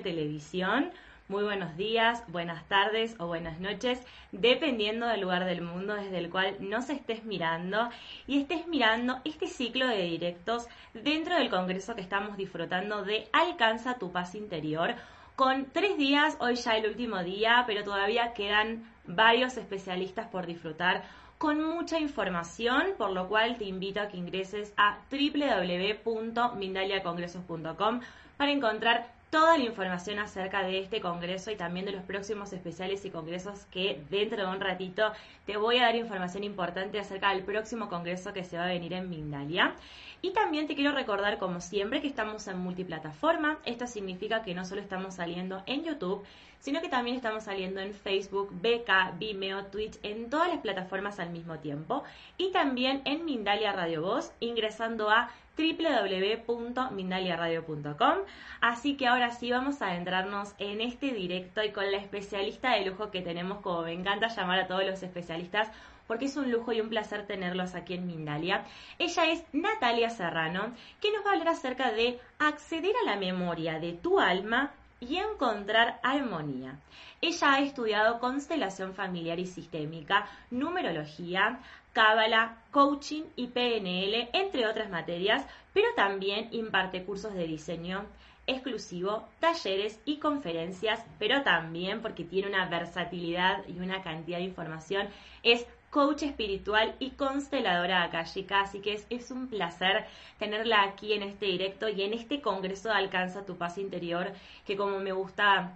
Televisión. Muy buenos días, buenas tardes o buenas noches, dependiendo del lugar del mundo desde el cual nos estés mirando y estés mirando este ciclo de directos dentro del Congreso que estamos disfrutando de Alcanza tu paz interior. Con tres días, hoy ya el último día, pero todavía quedan varios especialistas por disfrutar con mucha información, por lo cual te invito a que ingreses a www.mindaliacongresos.com para encontrar toda la información acerca de este congreso y también de los próximos especiales y congresos que dentro de un ratito te voy a dar información importante acerca del próximo congreso que se va a venir en Mindalia. Y también te quiero recordar, como siempre, que estamos en multiplataforma. Esto significa que no solo estamos saliendo en YouTube, sino que también estamos saliendo en Facebook, BK, Vimeo, Twitch, en todas las plataformas al mismo tiempo. Y también en Mindalia Radio Voz, ingresando a www.mindaliaradio.com. Así que ahora sí vamos a adentrarnos en este directo y con la especialista de lujo que tenemos, como me encanta llamar a todos los especialistas, porque es un lujo y un placer tenerlos aquí en Mindalia. Ella es Natalia Serrano, que nos va a hablar acerca de acceder a la memoria de tu alma y encontrar armonía. Ella ha estudiado constelación familiar y sistémica, numerología, cábala, coaching y PNL, entre otras materias, pero también imparte cursos de diseño exclusivo, talleres y conferencias, pero también porque tiene una versatilidad y una cantidad de información, es coach espiritual y consteladora akashica, así que es, es, un placer tenerla aquí en este directo y en este congreso de Alcanza tu paz interior, que como me gusta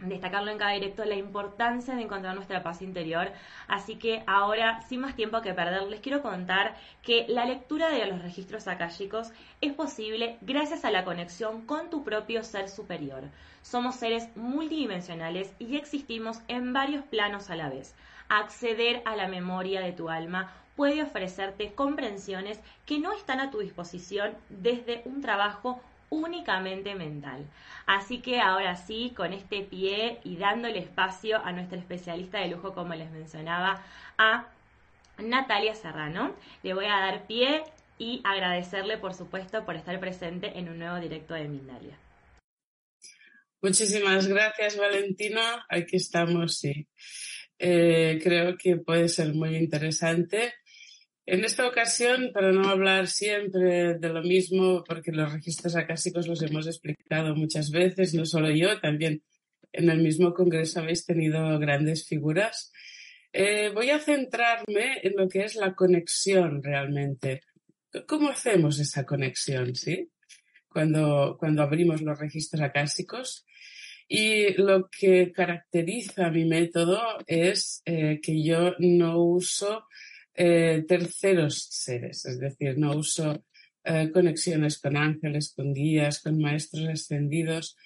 destacarlo en cada directo, la importancia de encontrar nuestra paz interior. Así que ahora, sin más tiempo que perder, les quiero contar que la lectura de los registros akáshicos es posible gracias a la conexión con tu propio ser superior. Somos seres multidimensionales y existimos en varios planos a la vez. Acceder a la memoria de tu alma puede ofrecerte comprensiones que no están a tu disposición desde un trabajo únicamente mental. Así que ahora sí, con este pie y dándole espacio a nuestra especialista de lujo, como les mencionaba, a Natalia Serrano, le voy a dar pie y agradecerle, por supuesto, por estar presente en un nuevo directo de Mindalia. Muchísimas gracias, Valentina. Aquí estamos, sí. Eh, creo que puede ser muy interesante en esta ocasión, para no hablar siempre de lo mismo, porque los registros acásicos los hemos explicado muchas veces, no solo yo, también en el mismo congreso habéis tenido grandes figuras, eh, voy a centrarme en lo que es la conexión realmente. ¿Cómo hacemos esa conexión, sí? Cuando, cuando abrimos los registros acásicos. Y lo que caracteriza mi método es eh, que yo no uso eh, terceros seres, es decir, no uso eh, conexiones con ángeles, con guías, con maestros ascendidos,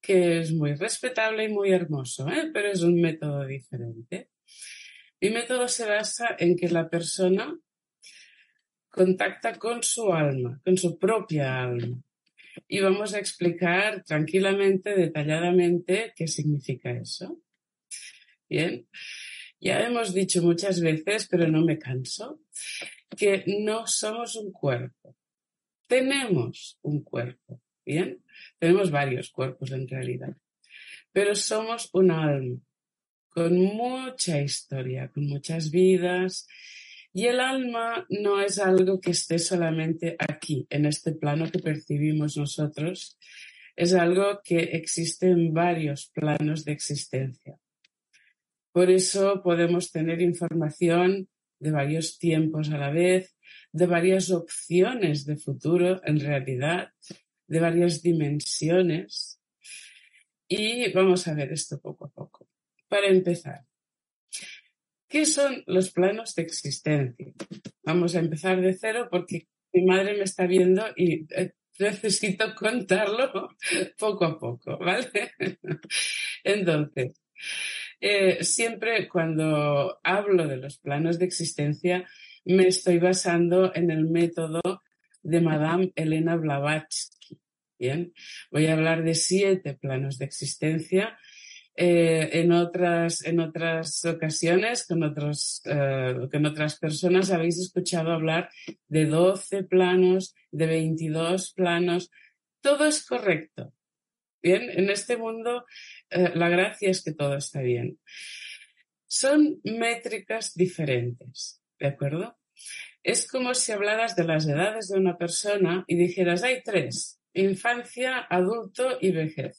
que es muy respetable y muy hermoso, pero es un método diferente. Mi método se basa en que la persona contacta con su alma, con su propia alma. Y vamos a explicar tranquilamente, detalladamente, qué significa eso. Bien. Ya hemos dicho muchas veces, pero no me canso, que no somos un cuerpo. Tenemos un cuerpo, ¿bien? Tenemos varios cuerpos en realidad, pero somos un alma con mucha historia, con muchas vidas. Y el alma no es algo que esté solamente aquí, en este plano que percibimos nosotros, es algo que existe en varios planos de existencia. Por eso podemos tener información de varios tiempos a la vez, de varias opciones de futuro en realidad, de varias dimensiones. Y vamos a ver esto poco a poco. Para empezar, ¿qué son los planos de existencia? Vamos a empezar de cero porque mi madre me está viendo y eh, necesito contarlo poco a poco, ¿vale? Entonces, eh, siempre cuando hablo de los planos de existencia, me estoy basando en el método de Madame Elena Blavatsky. Bien, voy a hablar de siete planos de existencia. Eh, en, otras, en otras ocasiones, con, otros, eh, con otras personas, habéis escuchado hablar de 12 planos, de 22 planos. Todo es correcto. Bien, en este mundo eh, la gracia es que todo está bien. Son métricas diferentes. ¿de acuerdo? Es como si hablaras de las edades de una persona y dijeras, hay tres, infancia, adulto y vejez.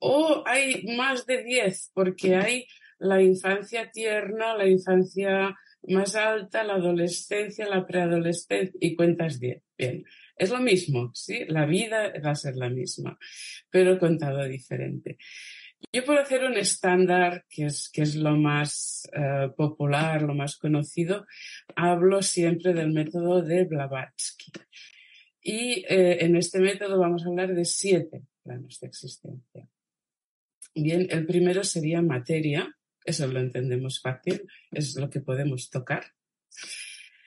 O hay más de diez, porque hay la infancia tierna, la infancia más alta, la adolescencia, la preadolescencia y cuentas diez. Bien, es lo mismo, ¿sí? La vida va a ser la misma, pero contado diferente. Yo por hacer un estándar, que es, que es lo más eh, popular, lo más conocido, hablo siempre del método de Blavatsky. Y eh, en este método vamos a hablar de siete planos de existencia. Bien, el primero sería materia, eso lo entendemos fácil, es lo que podemos tocar.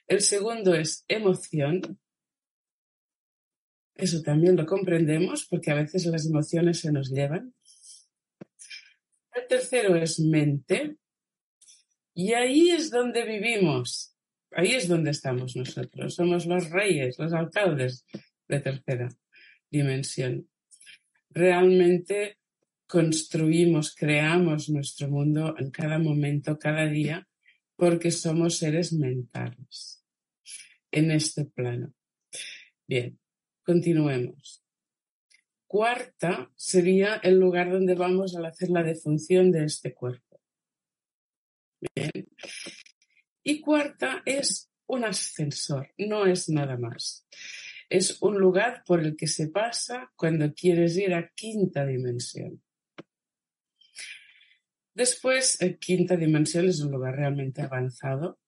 El segundo es emoción, eso también lo comprendemos porque a veces las emociones se nos llevan. El tercero es mente. Y ahí es donde vivimos. Ahí es donde estamos nosotros. Somos los reyes, los alcaldes de tercera dimensión. Realmente construimos, creamos nuestro mundo en cada momento, cada día, porque somos seres mentales en este plano. Bien, continuemos cuarta sería el lugar donde vamos a hacer la defunción de este cuerpo. Bien. Y cuarta es un ascensor, no es nada más. Es un lugar por el que se pasa cuando quieres ir a quinta dimensión. Después, eh, quinta dimensión es un lugar realmente avanzado,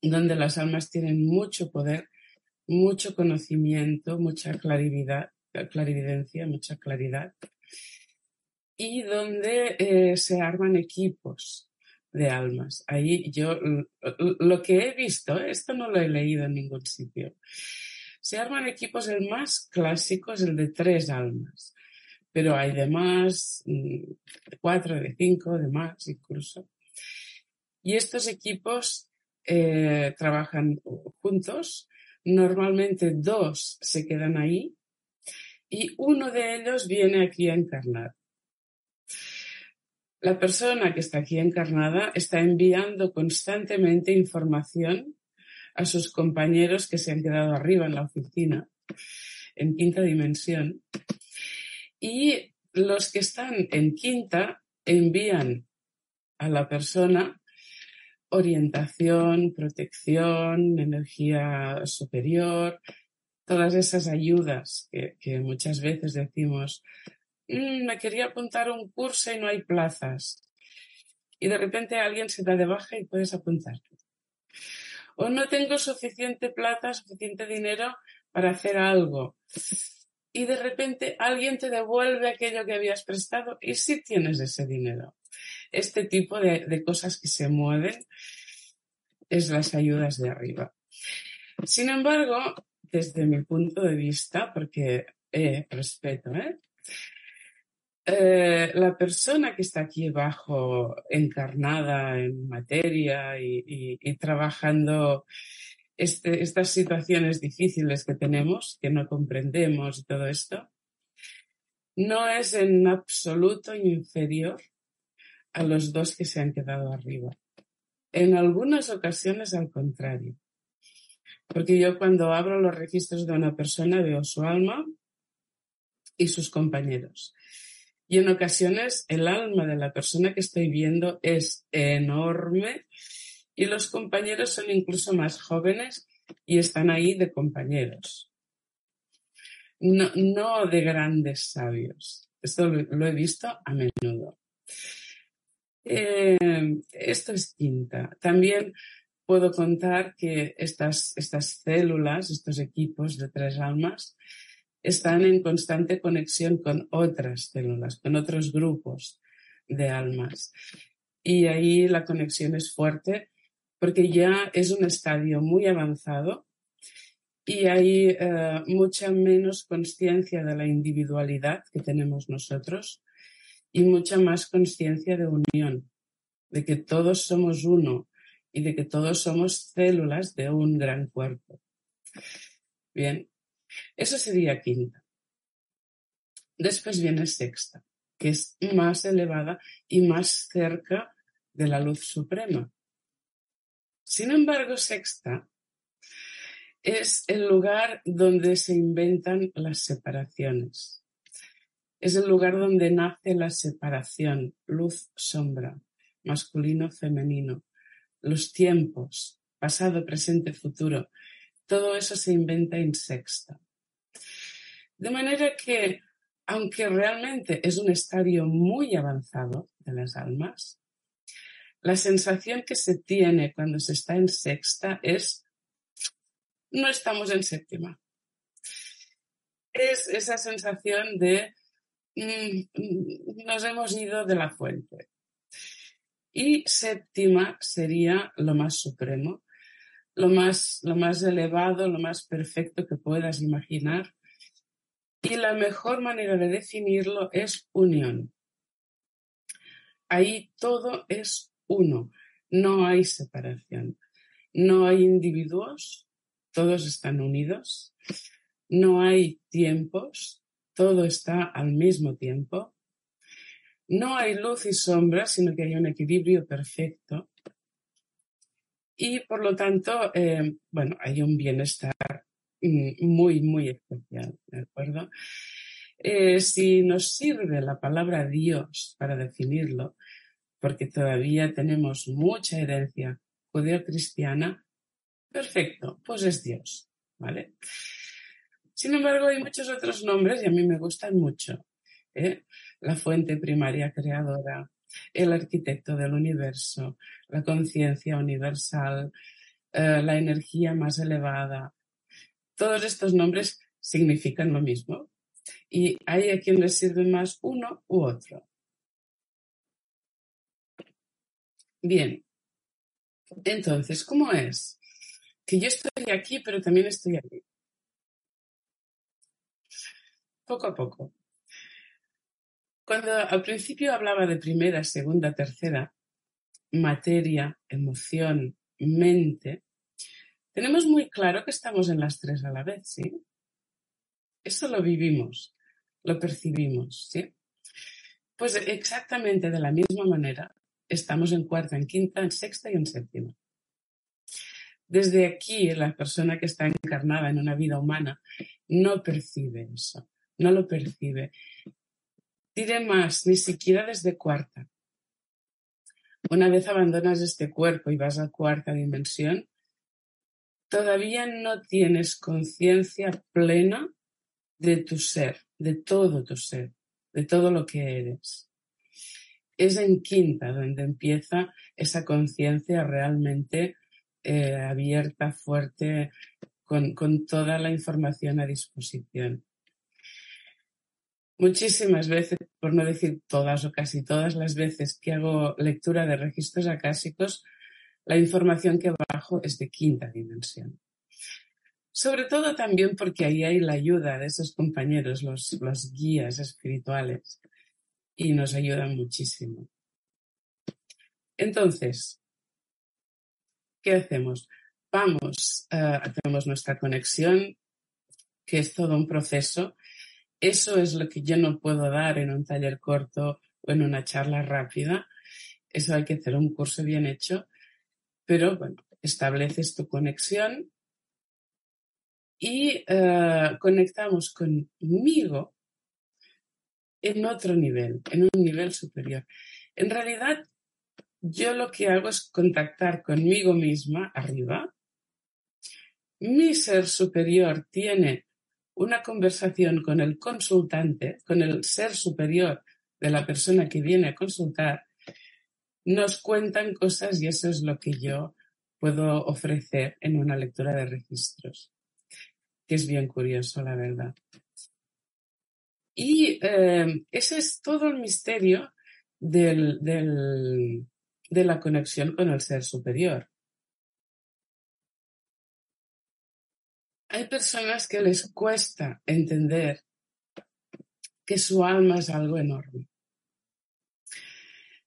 donde las almas tienen mucho poder, mucho conocimiento, mucha clarividencia, mucha claridad, y donde eh, se arman equipos de almas. Ahí yo lo que he visto, esto no lo he leído en ningún sitio, se arman equipos, el más clásico es el de tres almas, pero hay de más, mm, de cuatro, de cinco, de más incluso. Y estos equipos eh, trabajan juntos, normalmente dos se quedan ahí y uno de ellos viene aquí a encarnar. La persona que está aquí encarnada está enviando constantemente información a sus compañeros que se han quedado arriba en la oficina, en quinta dimensión, y los que están en quinta envían a la persona orientación, protección, energía superior, todas esas ayudas que, muchas veces decimos, mm, me quería apuntar a un curso y no hay plazas. Y de repente alguien se da de baja y puedes apuntar. O no tengo suficiente plata, suficiente dinero para hacer algo. Y de repente alguien te devuelve aquello que habías prestado y sí tienes ese dinero. Este tipo de, de cosas que se mueven es las ayudas de arriba. Sin embargo, desde mi punto de vista, porque eh, respeto, ¿eh? ¿eh? la persona que está aquí abajo, encarnada en materia y, trabajando este, estas situaciones difíciles que tenemos, que no comprendemos y todo esto, no es en absoluto inferior a los dos que se han quedado arriba. En algunas ocasiones al contrario. Porque yo cuando abro los registros de una persona veo su alma y sus compañeros. Y en ocasiones el alma de la persona que estoy viendo es enorme y los compañeros son incluso más jóvenes y están ahí de compañeros. No, no de grandes sabios. Esto lo, he visto a menudo. Eh, esto es quinta. También puedo contar que estas, estas células, estos equipos de tres almas, están en constante conexión con otras células, con otros grupos de almas. Y ahí la conexión es fuerte porque ya es un estadio muy avanzado y hay eh, mucha menos conciencia de la individualidad que tenemos nosotros y mucha más conciencia de unión, de que todos somos uno y de que todos somos células de un gran cuerpo. Bien, eso sería quinta. Después viene sexta, que es más elevada y más cerca de la luz suprema. Sin embargo, sexta es el lugar donde se inventan las separaciones. Es el lugar donde nace la separación, luz-sombra, masculino-femenino, los tiempos, pasado, presente, futuro. Todo eso se inventa en sexta. De manera que, aunque realmente es un estadio muy avanzado de las almas, la sensación que se tiene cuando se está en sexta es, no estamos en séptima. Es esa sensación de, mm, nos hemos ido de la fuente. Y séptima sería lo más supremo, lo más, lo más elevado, lo más perfecto que puedas imaginar, y la mejor manera de definirlo es unión. Ahí todo es uno, no hay separación. No hay individuos, todos están unidos. No hay tiempos, todo está al mismo tiempo. No hay luz y sombra, sino que hay un equilibrio perfecto. Y por lo tanto, eh, bueno, hay un bienestar muy, muy especial, ¿de acuerdo? Eh, si nos sirve la palabra Dios para definirlo, porque todavía tenemos mucha herencia judeo-cristiana, perfecto, pues es Dios, ¿vale? Sin embargo, hay muchos otros nombres y a mí me gustan mucho. ¿eh? La fuente primaria creadora, el arquitecto del universo, la conciencia universal, eh, la energía más elevada, todos estos nombres significan lo mismo y hay a quien les sirve más uno u otro. Bien, entonces, ¿cómo es? Que yo estoy aquí, pero también estoy aquí. Poco a poco. Cuando al principio hablaba de primera, segunda, tercera, materia, emoción, mente, tenemos muy claro que estamos en las tres a la vez, ¿sí? Eso lo vivimos, lo percibimos, ¿sí? Pues exactamente de la misma manera estamos en cuarta, en quinta, en sexta y en séptima. Desde aquí, la persona que está encarnada en una vida humana no percibe eso, no lo percibe. Diré más, ni siquiera desde cuarta. Una vez abandonas este cuerpo y vas a cuarta dimensión, todavía no tienes conciencia plena de tu ser, de todo tu ser, de todo lo que eres. Es en quinta donde empieza esa conciencia realmente eh, abierta, fuerte, con, toda la información a disposición. Muchísimas veces, por no decir todas o casi todas las veces que hago lectura de registros acásicos, la información que bajo es de quinta dimensión. Sobre todo también porque ahí hay la ayuda de esos compañeros, los guías espirituales, y nos ayudan muchísimo. Entonces, ¿qué hacemos? Vamos, uh, hacemos nuestra conexión, que es todo un proceso. Eso es lo que yo no puedo dar en un taller corto o en una charla rápida. Eso hay que hacer un curso bien hecho, pero bueno, estableces tu conexión y eh, conectamos conmigo en otro nivel, en un nivel superior. En realidad, yo lo que hago es contactar conmigo misma arriba. Mi ser superior tiene una conversación con el consultante, con el ser superior de la persona que viene a consultar, nos cuentan cosas y eso es lo que yo puedo ofrecer en una lectura de registros, que es bien curioso, la verdad. Y eh, ese es todo el misterio del, del, de la conexión con el ser superior. Hay personas que les cuesta entender que su alma es algo enorme.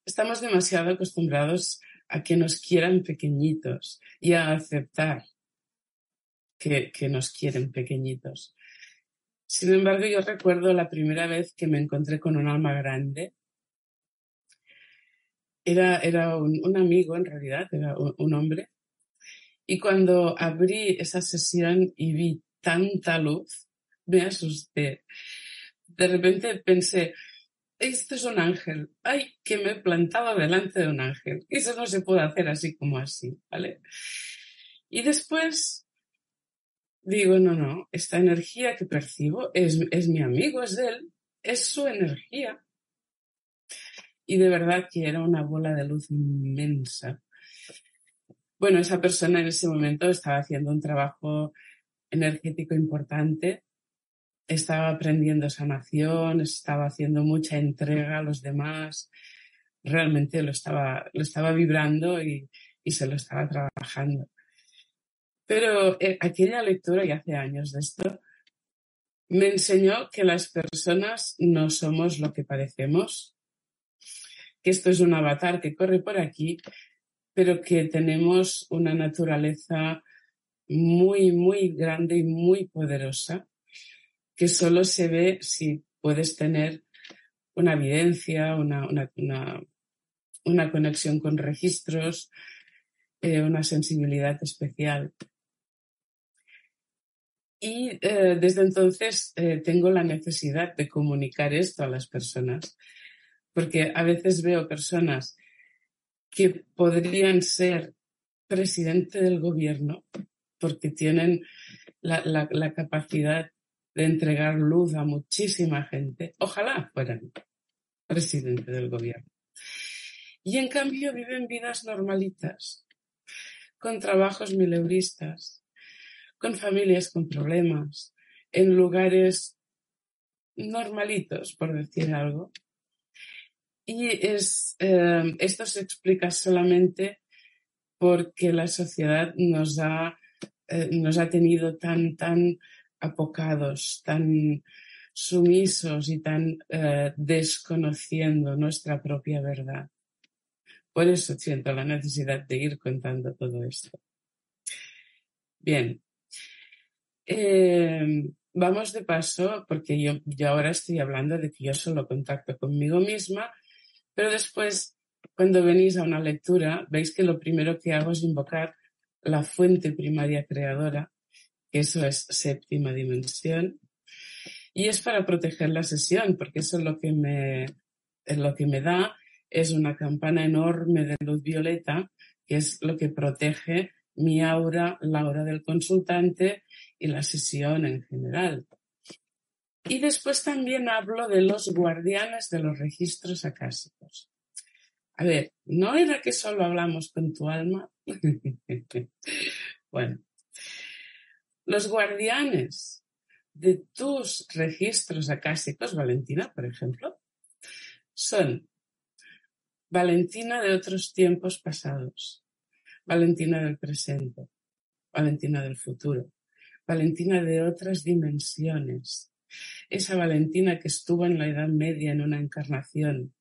Estamos demasiado acostumbrados a que nos quieran pequeñitos y a aceptar que, que nos quieren pequeñitos. Sin embargo, yo recuerdo la primera vez que me encontré con un alma grande. Era, era un, amigo, en realidad, era un, hombre. Y cuando abrí esa sesión y vi tanta luz, me asusté. De repente pensé, esto es un ángel. Ay, que me he plantado delante de un ángel. Eso no se puede hacer así como así, ¿vale? Y después digo, no, no, esta energía que percibo es, es mi amigo, es él, es su energía. Y de verdad que era una bola de luz inmensa. Bueno, esa persona en ese momento estaba haciendo un trabajo energético importante, estaba aprendiendo sanación, estaba haciendo mucha entrega a los demás, realmente lo estaba, lo estaba vibrando y, y se lo estaba trabajando. Pero eh, aquella lectura, y hace años de esto, me enseñó que las personas no somos lo que parecemos, que esto es un avatar que corre por aquí, pero que tenemos una naturaleza muy, muy grande y muy poderosa, que solo se ve si puedes tener una evidencia, una, una, una, conexión con registros, eh, una sensibilidad especial. Y eh, desde entonces eh, tengo la necesidad de comunicar esto a las personas, porque a veces veo personas que podrían ser presidente del gobierno porque tienen la, la capacidad de entregar luz a muchísima gente. Ojalá fueran presidente del gobierno. Y en cambio viven vidas normalitas, con trabajos mileuristas, con familias con problemas, en lugares normalitos, por decir algo. Y es, eh, esto se explica solamente porque la sociedad nos ha, eh, nos ha tenido tan, tan apocados, tan sumisos y tan eh, desconociendo nuestra propia verdad. Por eso siento la necesidad de ir contando todo esto. Bien, eh, vamos de paso, porque yo, yo ahora estoy hablando de que yo solo contacto conmigo misma, pero después, cuando venís a una lectura, veis que lo primero que hago es invocar la fuente primaria creadora, que eso es séptima dimensión, y es para proteger la sesión, porque eso es lo que me, es lo que me da, es una campana enorme de luz violeta, que es lo que protege mi aura, la aura del consultante y la sesión en general. Y después también hablo de los guardianes de los registros acásicos. A ver, ¿no era que solo hablamos con tu alma? bueno, los guardianes de tus registros acásicos, Valentina, por ejemplo, son Valentina de otros tiempos pasados, Valentina del presente, Valentina del futuro, Valentina de otras dimensiones, esa Valentina que estuvo en la Edad Media en una encarnación,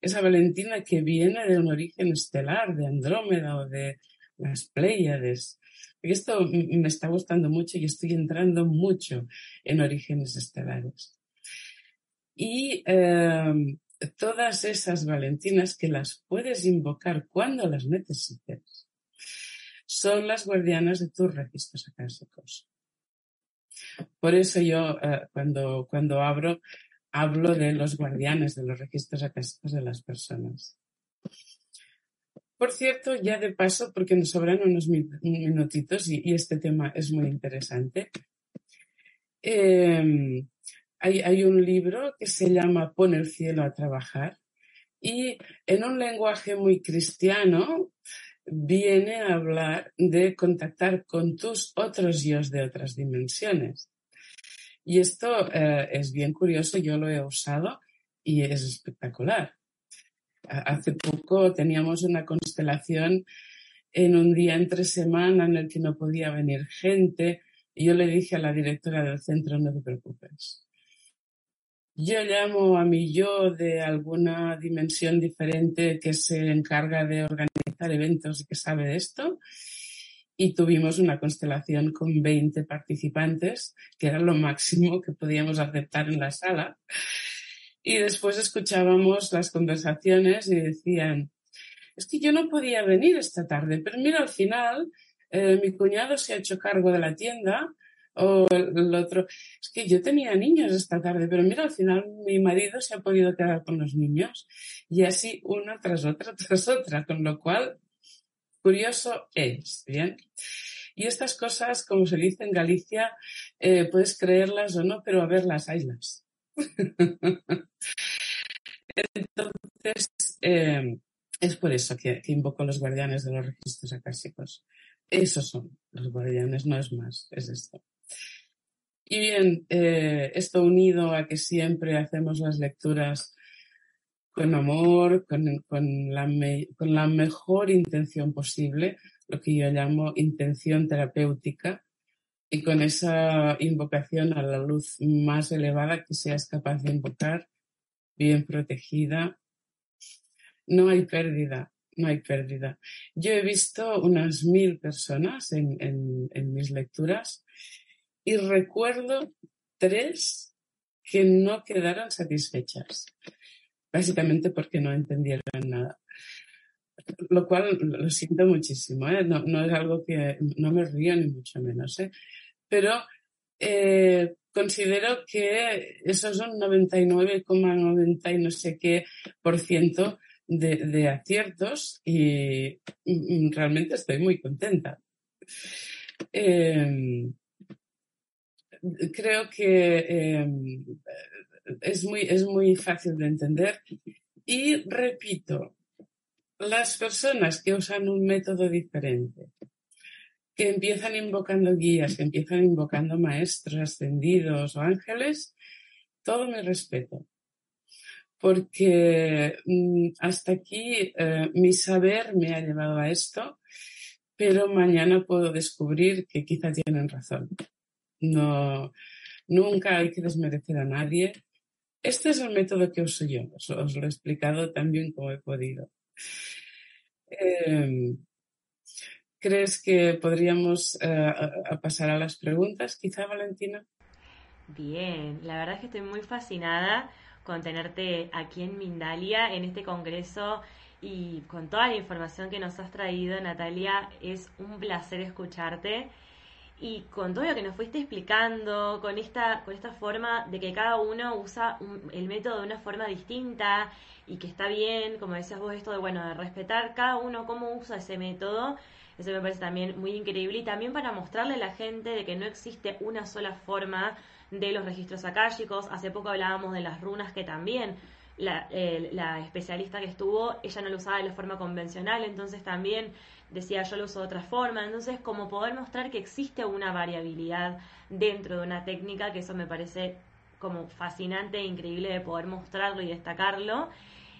esa Valentina que viene de un origen estelar, de Andrómeda o de las Pléyades. Esto me está gustando mucho y estoy entrando mucho en orígenes estelares. Y eh, todas esas Valentinas que las puedes invocar cuando las necesites, son las guardianas de tus registros acásicos. Por eso yo eh, cuando, cuando abro, hablo de los guardianes de los registros acásicos de las personas. Por cierto, ya de paso, porque nos sobran unos minutitos y, este tema es muy interesante, em, hay, hay, un libro que se llama Pon el cielo a trabajar y en un lenguaje muy cristiano viene a hablar de contactar con tus otros yo de otras dimensiones. Y esto eh, es bien curioso, yo lo he usado y es espectacular. Hace poco teníamos una constelación en un día entre semana en el que no podía venir gente y yo le dije a la directora del centro, no te preocupes. Yo llamo a mi yo de alguna dimensión diferente que se encarga de organizar eventos y que sabe de esto y tuvimos una constelación con 20 participantes, que era lo máximo que podíamos aceptar en la sala. Y después escuchábamos las conversaciones y decían, es que yo no podía venir esta tarde, pero mira, al final eh, mi cuñado se ha hecho cargo de la tienda o el, otro, es que yo tenía niños esta tarde, pero mira, al final mi marido se ha podido quedar con los niños y así una tras otra tras otra, con lo cual curioso es, ¿bien? Y estas cosas, como se dice en Galicia, eh, puedes creerlas o no, pero a verlas, haylas. Entonces, eh, es por eso que, invoco los guardianes de los registros acásicos. Esos son los guardianes, no es más, es esto. Y bien, eh, esto unido a que siempre hacemos las lecturas con amor, con, la mejor intención posible, lo que yo llamo intención terapéutica, y con esa invocación a la luz más elevada que seas capaz de invocar, bien protegida, no hay pérdida, no hay pérdida. Yo he visto unas mil personas en mis lecturas y recuerdo tres que no quedaron satisfechas básicamente porque no entendieron nada. Lo cual lo siento muchísimo, ¿eh? no, no, es algo que no me río ni mucho menos, ¿eh? pero eh, considero que esos son 99,90 y no sé qué por ciento de, de aciertos y, realmente estoy muy contenta. Em, creo que em, es muy, es muy fácil de entender. Y repito, las personas que usan un método diferente, que empiezan invocando guías, que empiezan invocando maestros ascendidos o ángeles, todo mi respeto. Porque mm, hasta aquí eh, mi saber me ha llevado a esto, pero mañana puedo descubrir que quizá tienen razón. No, nunca hay que desmerecer a nadie este es el método que uso yo, os, lo he explicado también como he podido. Em, ¿Crees que podríamos eh, pasar a las preguntas, quizá, Valentina? Bien, la verdad es que estoy muy fascinada con tenerte aquí en Mindalia, en este congreso y con toda la información que nos has traído, Natalia. Es un placer escucharte y con todo lo que nos fuiste explicando, con esta, con esta forma de que cada uno usa el método de una forma distinta y que está bien, como decías vos, esto de, bueno, de respetar cada uno cómo usa ese método, eso me parece también muy increíble y también para mostrarle a la gente de que no existe una sola forma de los registros akáshicos. Hace poco hablábamos de las runas que también la, especialista que estuvo, ella no lo usaba de la forma convencional, entonces también decía yo lo uso de otra forma, entonces como poder mostrar que existe una variabilidad dentro de una técnica, que eso me parece como fascinante e increíble de poder mostrarlo y destacarlo.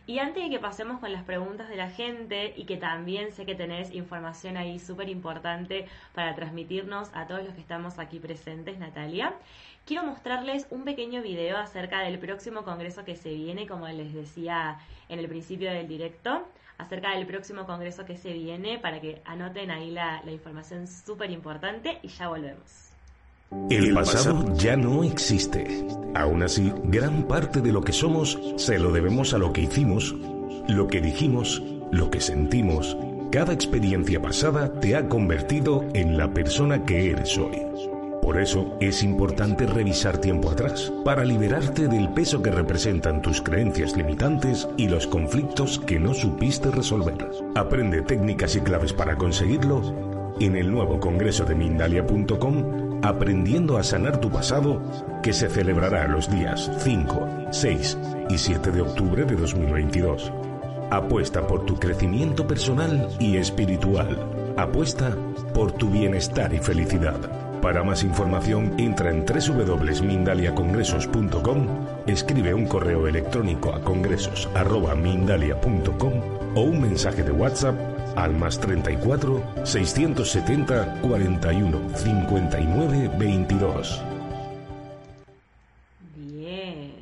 Y antes de que pasemos con las preguntas de la gente y que también sé que tenés información ahí súper importante para transmitirnos a todos los que estamos aquí presentes, Natalia, quiero mostrarles un pequeño video acerca del próximo congreso que se viene, como les decía en el principio del directo acerca del próximo congreso que se viene para que anoten ahí la, información súper importante y ya volvemos. El pasado ya no existe. Aún así, gran parte de lo que somos se lo debemos a lo que hicimos, lo que dijimos, lo que sentimos. Cada experiencia pasada te ha convertido en la persona que eres hoy. Por eso es importante revisar tiempo atrás, para liberarte del peso que representan tus creencias limitantes y los conflictos que no supiste resolver. Aprende técnicas y claves para conseguirlo en el nuevo congreso de Mindalia.com, Aprendiendo a sanar tu pasado, que se celebrará los días 5, 6 y 7 de octubre de 2022. Apuesta por tu crecimiento personal y espiritual. Apuesta por tu bienestar y felicidad. Para más información entra en www.mindaliacongresos.com, escribe un correo electrónico a congresos.mindalia.com o un mensaje de WhatsApp al más 34 670 41 59 22. Bien,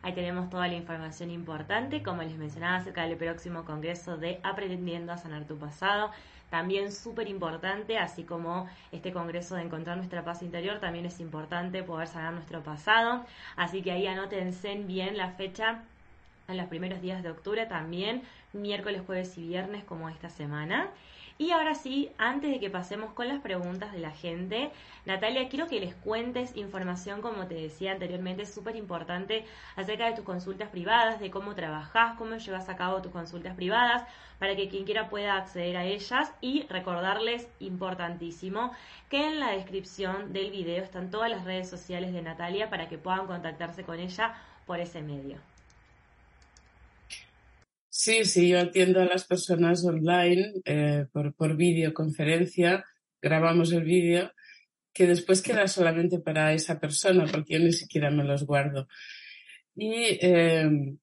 ahí tenemos toda la información importante, como les mencionaba acerca del próximo congreso de Aprendiendo a sanar tu pasado también súper importante, así como este congreso de encontrar nuestra paz interior, también es importante poder sanar nuestro pasado. Así que ahí anótense bien la fecha en los primeros días de octubre también, miércoles, jueves y viernes como esta semana. Y ahora sí, antes de que pasemos con las preguntas de la gente, Natalia, quiero que les cuentes información, como te decía anteriormente, súper importante acerca de tus consultas privadas, de cómo trabajas, cómo llevas a cabo tus consultas privadas, para que quien quiera pueda acceder a ellas y recordarles, importantísimo, que en la descripción del video están todas las redes sociales de Natalia para que puedan contactarse con ella por ese medio. Sí, sí, yo atiendo a las personas online eh, por, por videoconferencia, grabamos el vídeo que después queda solamente para esa persona porque yo ni siquiera me los guardo. Y em,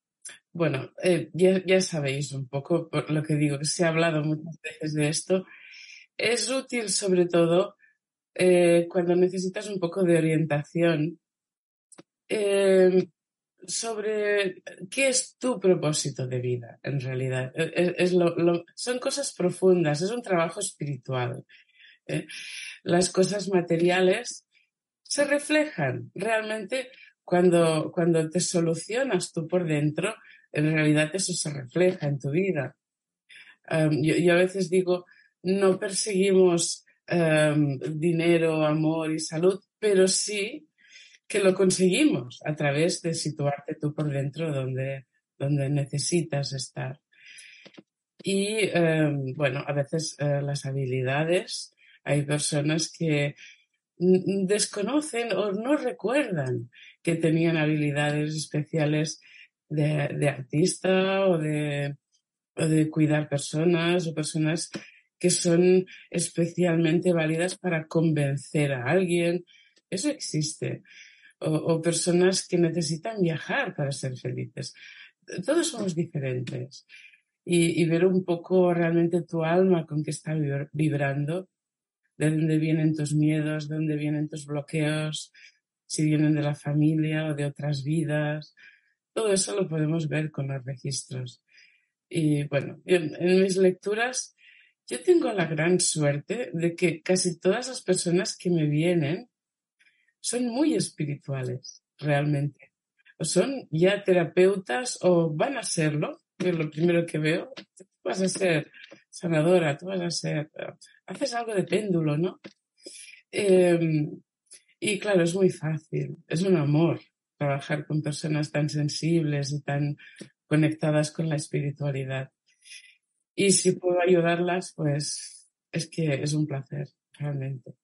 bueno, eh, ya, ya, sabéis un poco por lo que digo, que se ha hablado muchas veces de esto. Es útil sobre todo eh, cuando necesitas un poco de orientación. Sobre qué es tu propósito de vida, en realidad. E, e, es, lo, son cosas profundas, es un trabajo espiritual. ¿eh? Las cosas materiales se reflejan realmente cuando, cuando te solucionas tú por dentro, en realidad eso se refleja en tu vida. yo, yo, a veces digo, no perseguimos dinero, amor y salud, pero sí que lo conseguimos a través de situarte tú por dentro donde, donde necesitas estar. Y em, bueno, a veces eh, las habilidades, hay personas que desconocen o no recuerdan que tenían habilidades especiales de, de artista o de, o de cuidar personas o personas que son especialmente válidas para convencer a alguien. Eso existe o, personas que necesitan viajar para ser felices. Todos somos diferentes. Y, ver un poco realmente tu alma con qué está vibrando, de dónde vienen tus miedos, de dónde vienen tus bloqueos, si vienen de la familia o de otras vidas. Todo eso lo podemos ver con los registros. Y bueno, en mis lecturas yo tengo la gran suerte de que casi todas las personas que me vienen son muy espirituales, realmente. O son ya terapeutas o van a serlo, que es lo primero que veo. Tú vas a ser sanadora, tú vas a ser, haces algo de péndulo, ¿no? Em, y claro, es muy fácil, es un amor trabajar con personas tan sensibles y tan conectadas con la espiritualidad. Y si puedo ayudarlas, pues es que es un placer, realmente.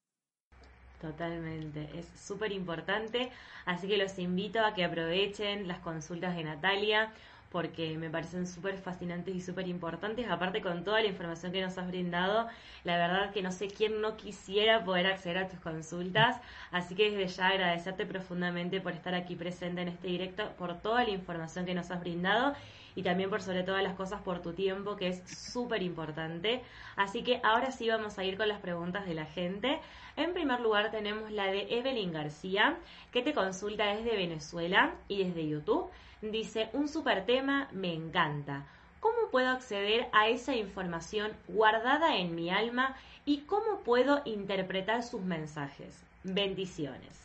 Totalmente, es súper importante, así que los invito a que aprovechen las consultas de Natalia porque me parecen súper fascinantes y súper importantes, aparte con toda la información que nos has brindado, la verdad que no sé quién no quisiera poder acceder a tus consultas, así que desde ya agradecerte profundamente por estar aquí presente en este directo, por toda la información que nos has brindado y también por sobre todas las cosas por tu tiempo, que es súper importante. Así que ahora sí vamos a ir con las preguntas de la gente. En primer lugar tenemos la de Evelyn García, que te consulta desde Venezuela y desde YouTube. Dice, un super tema, me encanta. ¿Cómo puedo acceder a esa información guardada en mi alma y cómo puedo interpretar sus mensajes? Bendiciones.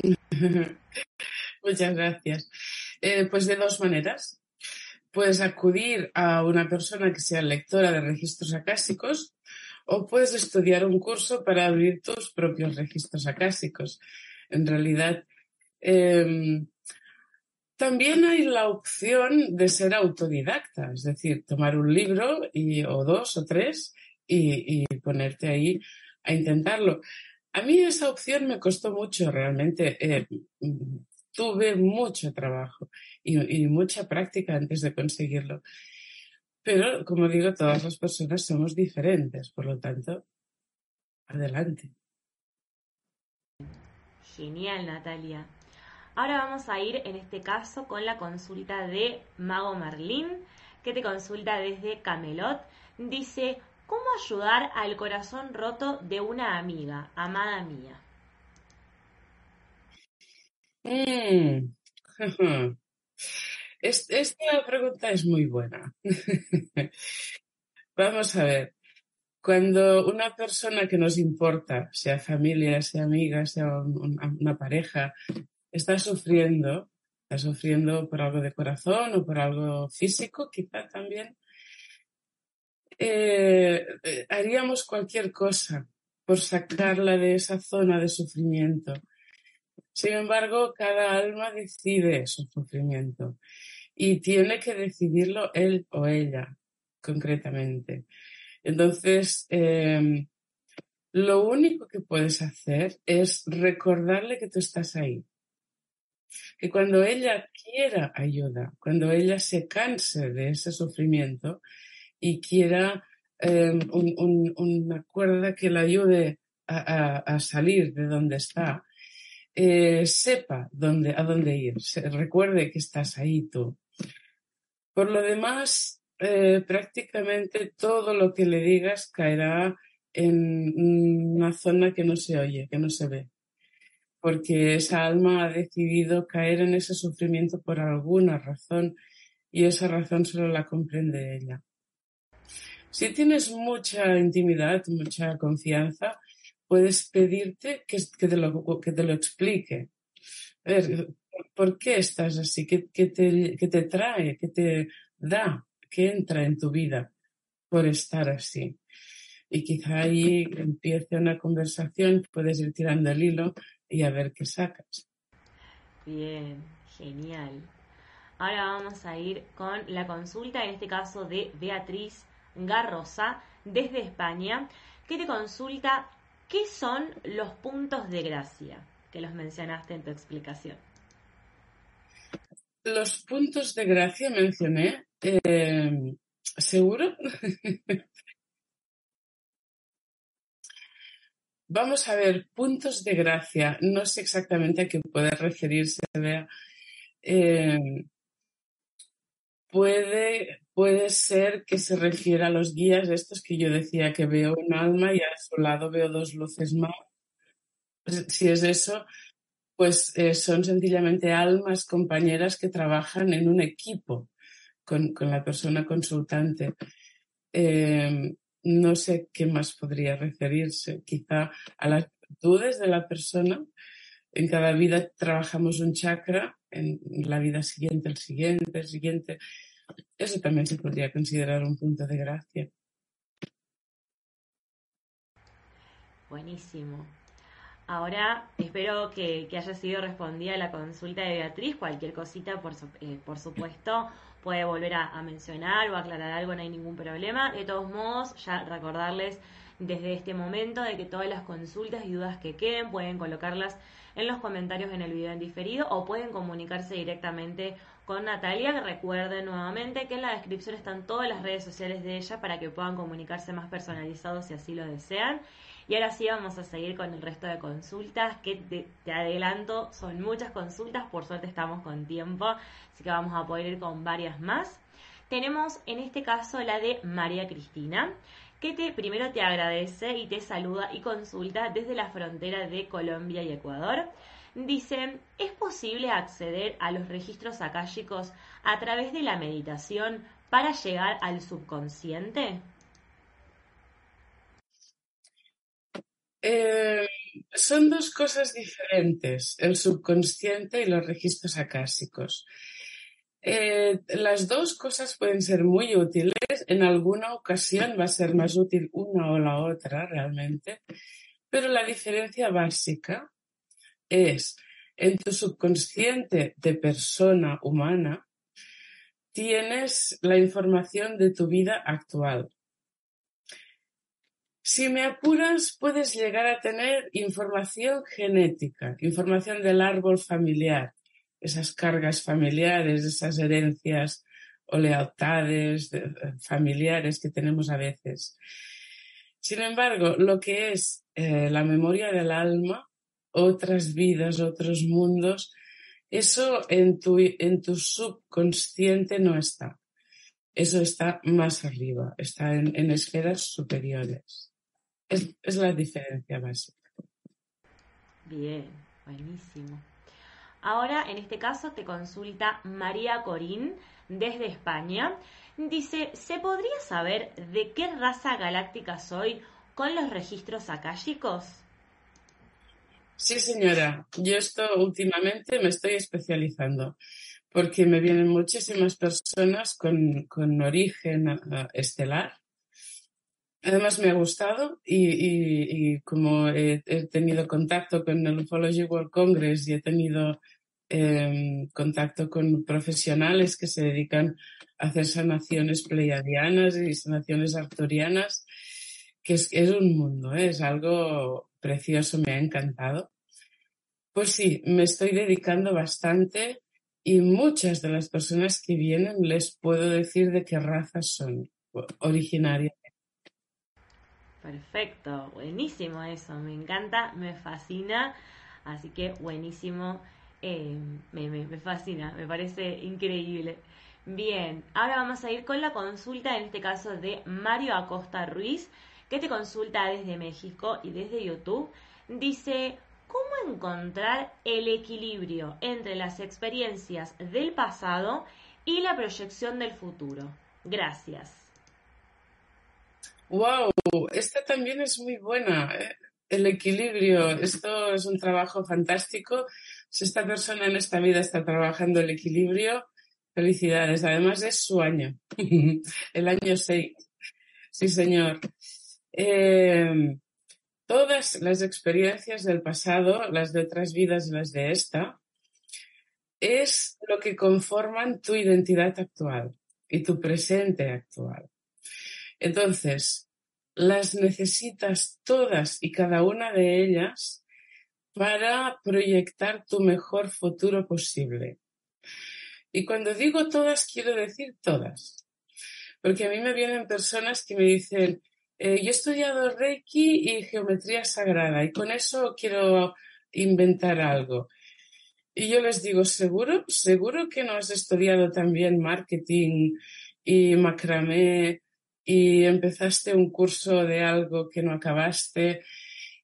Muchas gracias. Eh, pues de dos maneras. Puedes acudir a una persona que sea lectora de registros acásicos o puedes estudiar un curso para abrir tus propios registros acásicos. En realidad, em, también hay la opción de ser autodidacta, es decir, tomar un libro y, o dos o tres y, ponerte ahí a intentarlo. A mí esa opción me costó mucho realmente. Eh, tuve mucho trabajo y, mucha práctica antes de conseguirlo. Pero, como digo, todas las personas somos diferentes, por lo tanto, adelante. Genial, Natalia. Ahora vamos a ir en este caso con la consulta de Mago Merlín, que te consulta desde Camelot. Dice, ¿cómo ayudar al corazón roto de una amiga, amada mía? Mm. Esta pregunta es muy buena. Vamos a ver. Cuando una persona que nos importa, sea familia, sea amiga, sea una pareja, está sufriendo, está sufriendo por algo de corazón o por algo físico, quizá también, eh, eh, haríamos cualquier cosa por sacarla de esa zona de sufrimiento. Sin embargo, cada alma decide su sufrimiento y tiene que decidirlo él o ella, concretamente. Entonces, em, lo único que puedes hacer es recordarle que tú estás ahí, que cuando ella quiera ayuda, cuando ella se canse de ese sufrimiento y quiera em, una cuerda que la ayude a, salir de donde está, eh, sepa dónde, a dónde ir, recuerde que estás ahí tú. Por lo demás, eh, prácticamente todo lo que le digas caerá en una zona que no se oye, que no se ve porque esa alma ha decidido caer en ese sufrimiento por alguna razón y esa razón solo la comprende ella. Si tienes mucha intimidad, mucha confianza, puedes pedirte que, te, lo, que te lo explique. ¿por qué estás así? ¿Qué, te, qué te trae? ¿Qué te da? ¿Qué entra en tu vida por estar así? Y quizá ahí empiece una conversación, puedes ir tirando el hilo y a ver qué sacas. Bien, genial. Ahora vamos a ir con la consulta, en este caso de Beatriz Garrosa, desde España, que te consulta qué son los puntos de gracia, que los mencionaste en tu explicación. Los puntos de gracia mencioné, eh, ¿seguro? Vamos a ver, puntos de gracia. No sé exactamente a qué puede referirse. Eh, puede, puede ser que se refiera a los guías estos que yo decía que veo un alma y a su lado veo dos luces más. Pues, si es eso, pues eh, son sencillamente almas compañeras que trabajan en un equipo con, la persona consultante. Eh, no sé qué más podría referirse, quizá a las virtudes de la persona. En cada vida trabajamos un chakra, en la vida siguiente, el siguiente, el siguiente. Eso también se podría considerar un punto de gracia. Buenísimo. Ahora espero que, haya sido respondida la consulta de Beatriz. Cualquier cosita, por, eh, por supuesto, puede volver a, mencionar o aclarar algo, no hay ningún problema. De todos modos, ya recordarles desde este momento de que todas las consultas y dudas que queden pueden colocarlas en los comentarios en el video en diferido o pueden comunicarse directamente con Natalia. Recuerden nuevamente que en la descripción están todas las redes sociales de ella para que puedan comunicarse más personalizados si así lo desean. Y ahora sí vamos a seguir con el resto de consultas, que te, adelanto, son muchas consultas, por suerte estamos con tiempo, así que vamos a poder ir con varias más. Tenemos en este caso la de María Cristina, que te, primero te agradece y te saluda y consulta desde la frontera de Colombia y Ecuador. Dice, ¿es posible acceder a los registros akáshicos a través de la meditación para llegar al subconsciente? Eh, Son dos cosas diferentes, el subconsciente y los registros acásicos. Eh, las dos cosas pueden ser muy útiles. En alguna ocasión va a ser más útil una o la otra realmente, pero la diferencia básica es en tu subconsciente de persona humana tienes la información de tu vida actual. Si me apuras, puedes llegar a tener información genética, información del árbol familiar, esas cargas familiares, esas herencias o lealtades familiares que tenemos a veces. Sin embargo, lo que es eh, la memoria del alma, otras vidas, otros mundos, eso en tu, en tu subconsciente no está. Eso está más arriba, está en esferas superiores. Es, la diferencia básica. Bien, buenísimo. Ahora, en este caso, te consulta María Corín desde España. Dice, ¿se podría saber de qué raza galáctica soy con los registros akáshicos? Sí, señora. Yo esto últimamente me estoy especializando porque me vienen muchísimas personas con, con origen uh, estelar Además me ha gustado y, como he, tenido contacto con el Ufology World Congress y he tenido em, contacto con profesionales que se dedican a hacer sanaciones pleiadianas y sanaciones arturianas, que es, es un mundo, ¿eh? es algo precioso, me ha encantado. Pues sí, me estoy dedicando bastante y muchas de las personas que vienen les puedo decir de qué razas son originarias Perfecto, buenísimo eso, me encanta, me fascina, así que buenísimo, eh, me, me, fascina, me parece increíble. Bien, ahora vamos a ir con la consulta, en este caso de Mario Acosta Ruiz, que te consulta desde México y desde YouTube. Dice, ¿cómo encontrar el equilibrio entre las experiencias del pasado y la proyección del futuro? Gracias. Wow, esta también es muy buena. ¿eh? El equilibrio, esto es un trabajo fantástico. Si esta persona en esta vida está trabajando el equilibrio, felicidades. Además es su año, el año 6. Sí, señor. Em, todas las experiencias del pasado, las de otras vidas y las de esta, es lo que conforman tu identidad actual y tu presente actual. Entonces, las necesitas todas y cada una de ellas para proyectar tu mejor futuro posible. Y cuando digo todas, quiero decir todas. Porque a mí me vienen personas que me dicen, eh, yo he estudiado Reiki y geometría sagrada y con eso quiero inventar algo. Y yo les digo, ¿seguro? ¿Seguro que no has estudiado también marketing y macramé y empezaste un curso de algo que no acabaste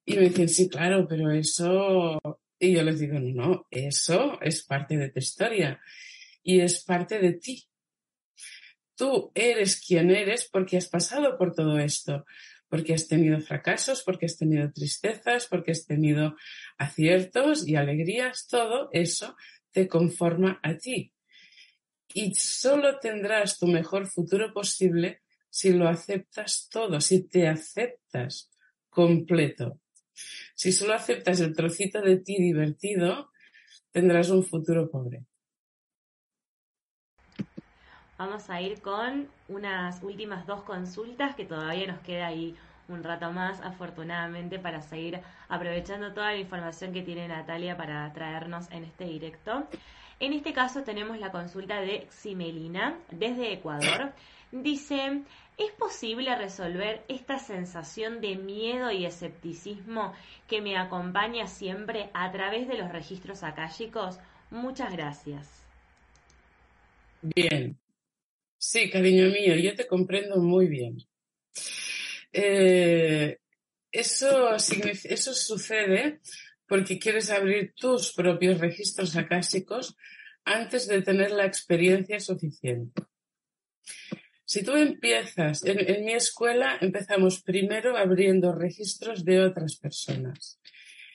y me dicen, sí, claro, pero eso... Y yo les digo, no, eso es parte de tu historia y es parte de ti. Tú eres quien eres porque has pasado por todo esto, porque has tenido fracasos, porque has tenido tristezas, porque has tenido aciertos y alegrías, todo eso te conforma a ti. Y solo tendrás tu mejor futuro posible si lo aceptas todo, si te aceptas completo. Si solo aceptas el trocito de ti divertido, tendrás un futuro pobre. Vamos a ir con unas últimas dos consultas que todavía nos queda ahí un rato más, afortunadamente, para seguir aprovechando toda la información que tiene Natalia para traernos en este directo. En este caso tenemos la consulta de Ximelina desde Ecuador. Dice, ¿es posible resolver esta sensación de miedo y escepticismo que me acompaña siempre a través de los registros akáshicos? Muchas gracias. Bien. Sí, cariño mío, yo te comprendo muy bien. Eh, eso, eso sucede porque quieres abrir tus propios registros akáshicos antes de tener la experiencia suficiente. Si tú empiezas, en, mi escuela empezamos primero abriendo registros de otras personas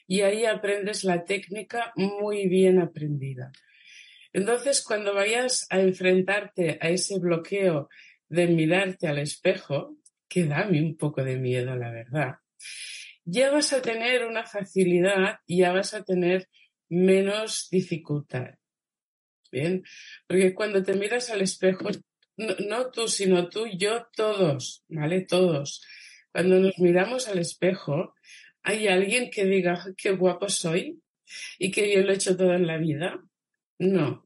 y ahí aprendes la técnica muy bien aprendida. Entonces, cuando vayas a enfrentarte a ese bloqueo de mirarte al espejo, que da un poco de miedo, la verdad, ya vas a tener una facilidad, ya vas a tener menos dificultad. Bien, porque cuando te miras al espejo, no, tú, sino tú, yo, todos, ¿vale? Todos. Cuando nos miramos al espejo, ¿hay alguien que diga qué guapo soy y que yo lo he hecho todo en la vida? No.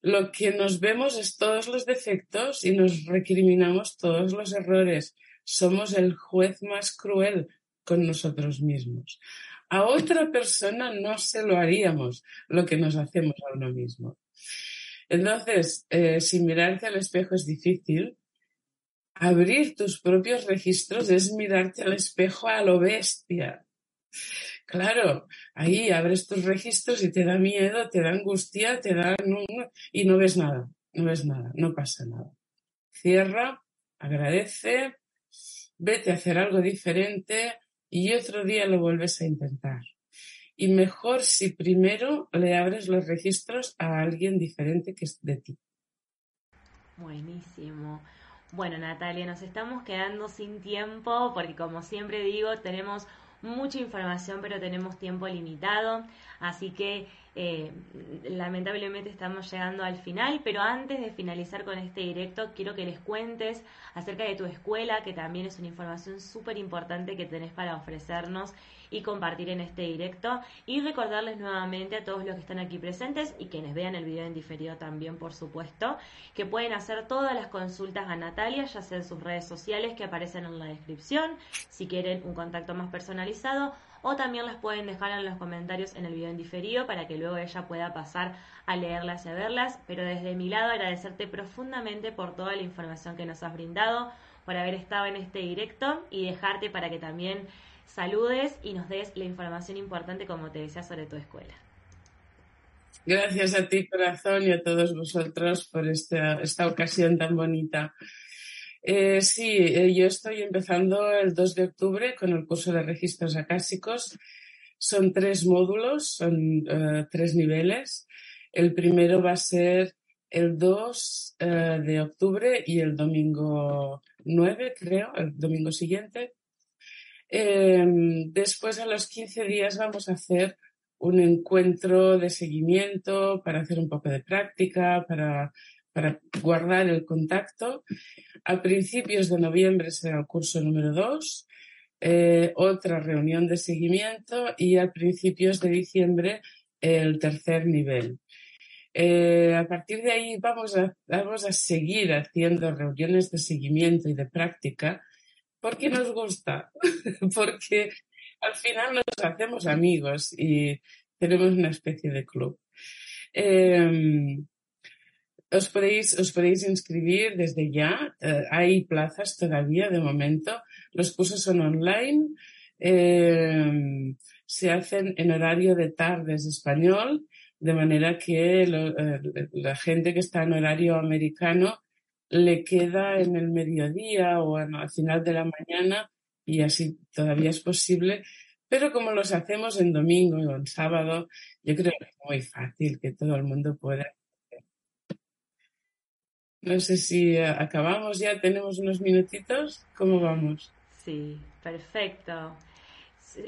Lo que nos vemos es todos los defectos y nos recriminamos todos los errores. Somos el juez más cruel con nosotros mismos. A otra persona no se lo haríamos lo que nos hacemos a uno mismo. Entonces, eh, si mirarte al espejo es difícil, abrir tus propios registros es mirarte al espejo a lo bestia. Claro, ahí abres tus registros y te da miedo, te da angustia, te da... y no ves nada, no ves nada, no pasa nada. Cierra, agradece, vete a hacer algo diferente y otro día lo vuelves a intentar y mejor si primero le abres los registros a alguien diferente que es de ti. Buenísimo. Bueno, Natalia, nos estamos quedando sin tiempo porque como siempre digo, tenemos mucha información, pero tenemos tiempo limitado. Así que eh, lamentablemente estamos llegando al final, pero antes de finalizar con este directo, quiero que les cuentes acerca de tu escuela, que también es una información súper importante que tenés para ofrecernos y compartir en este directo. Y recordarles nuevamente a todos los que están aquí presentes y quienes vean el video en diferido también, por supuesto, que pueden hacer todas las consultas a Natalia, ya sea en sus redes sociales que aparecen en la descripción, si quieren un contacto más personalizado o también las pueden dejar en los comentarios en el video en diferido para que luego ella pueda pasar a leerlas y a verlas. Pero desde mi lado agradecerte profundamente por toda la información que nos has brindado, por haber estado en este directo y dejarte para que también saludes y nos des la información importante como te decía sobre tu escuela. Gracias a ti, corazón, y a todos vosotros por esta, esta ocasión tan bonita. Eh, sí, eh, yo estoy empezando el 2 de octubre con el curso de registros acásicos. Son tres módulos, son eh, tres niveles. El primero va a ser el 2 de octubre y el domingo 9, creo, el domingo siguiente. después, a los 15 días, vamos a hacer un encuentro de seguimiento para hacer un poco de práctica, para para guardar el contacto. A principios de noviembre será el curso número 2, eh, otra reunión de seguimiento y a principios de diciembre el tercer nivel. Eh, a partir de ahí vamos a, vamos a seguir haciendo reuniones de seguimiento y de práctica porque nos gusta, porque al final nos hacemos amigos y tenemos una especie de club. Eh, os podéis, os podéis inscribir desde ya. Eh, hay plazas todavía de momento. Los cursos son online. Eh, se hacen en horario de tardes español, de manera que eh, la gente que está en horario americano le queda en el mediodía o al final de la mañana y así todavía es posible. Pero como los hacemos en domingo o en sábado, yo creo que es muy fácil que todo el mundo pueda no sé si eh, acabamos ya, tenemos unos minutitos. ¿Cómo vamos? Sí, perfecto.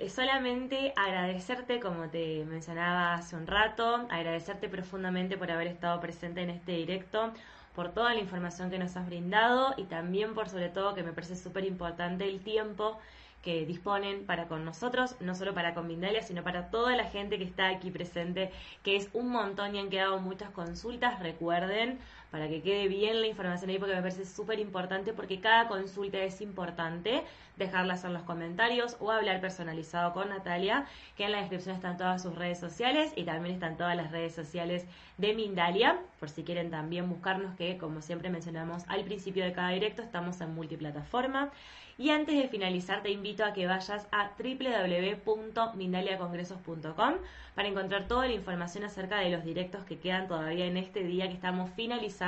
Solamente agradecerte, como te mencionaba hace un rato, agradecerte profundamente por haber estado presente en este directo, por toda la información que nos has brindado y también por sobre todo que me parece súper importante el tiempo que disponen para con nosotros, no solo para con Vindalia, sino para toda la gente que está aquí presente, que es un montón y han quedado muchas consultas. Recuerden, para que quede bien la información ahí, porque me parece súper importante, porque cada consulta es importante dejarlas en los comentarios o hablar personalizado con Natalia, que en la descripción están todas sus redes sociales y también están todas las redes sociales de Mindalia, por si quieren también buscarnos, que como siempre mencionamos al principio de cada directo, estamos en multiplataforma. Y antes de finalizar, te invito a que vayas a www.mindaliacongresos.com para encontrar toda la información acerca de los directos que quedan todavía en este día que estamos finalizando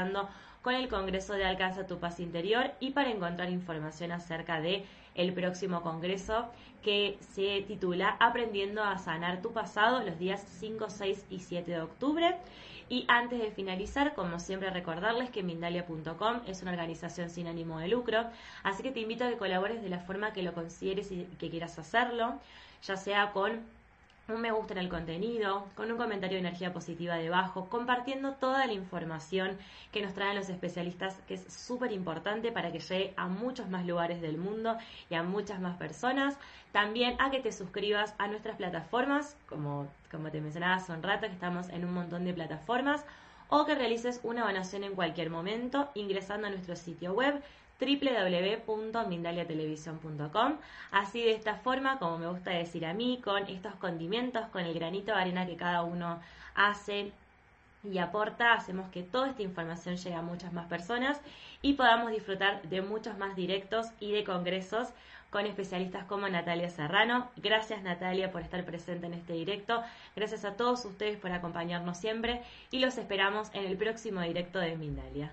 con el Congreso de Alcanza tu Paz Interior y para encontrar información acerca de el próximo congreso que se titula Aprendiendo a sanar tu pasado los días 5, 6 y 7 de octubre. Y antes de finalizar, como siempre, recordarles que Mindalia.com es una organización sin ánimo de lucro, así que te invito a que colabores de la forma que lo consideres y que quieras hacerlo, ya sea con un me gusta en el contenido, con un comentario de energía positiva debajo, compartiendo toda la información que nos traen los especialistas, que es súper importante para que llegue a muchos más lugares del mundo y a muchas más personas. También a que te suscribas a nuestras plataformas, como, como te mencionaba hace un rato, que estamos en un montón de plataformas, o que realices una donación en cualquier momento ingresando a nuestro sitio web www.mindaliatelevisión.com. Así de esta forma, como me gusta decir a mí, con estos condimentos, con el granito de arena que cada uno hace y aporta, hacemos que toda esta información llegue a muchas más personas y podamos disfrutar de muchos más directos y de congresos con especialistas como Natalia Serrano. Gracias Natalia por estar presente en este directo. Gracias a todos ustedes por acompañarnos siempre y los esperamos en el próximo directo de Mindalia.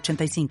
85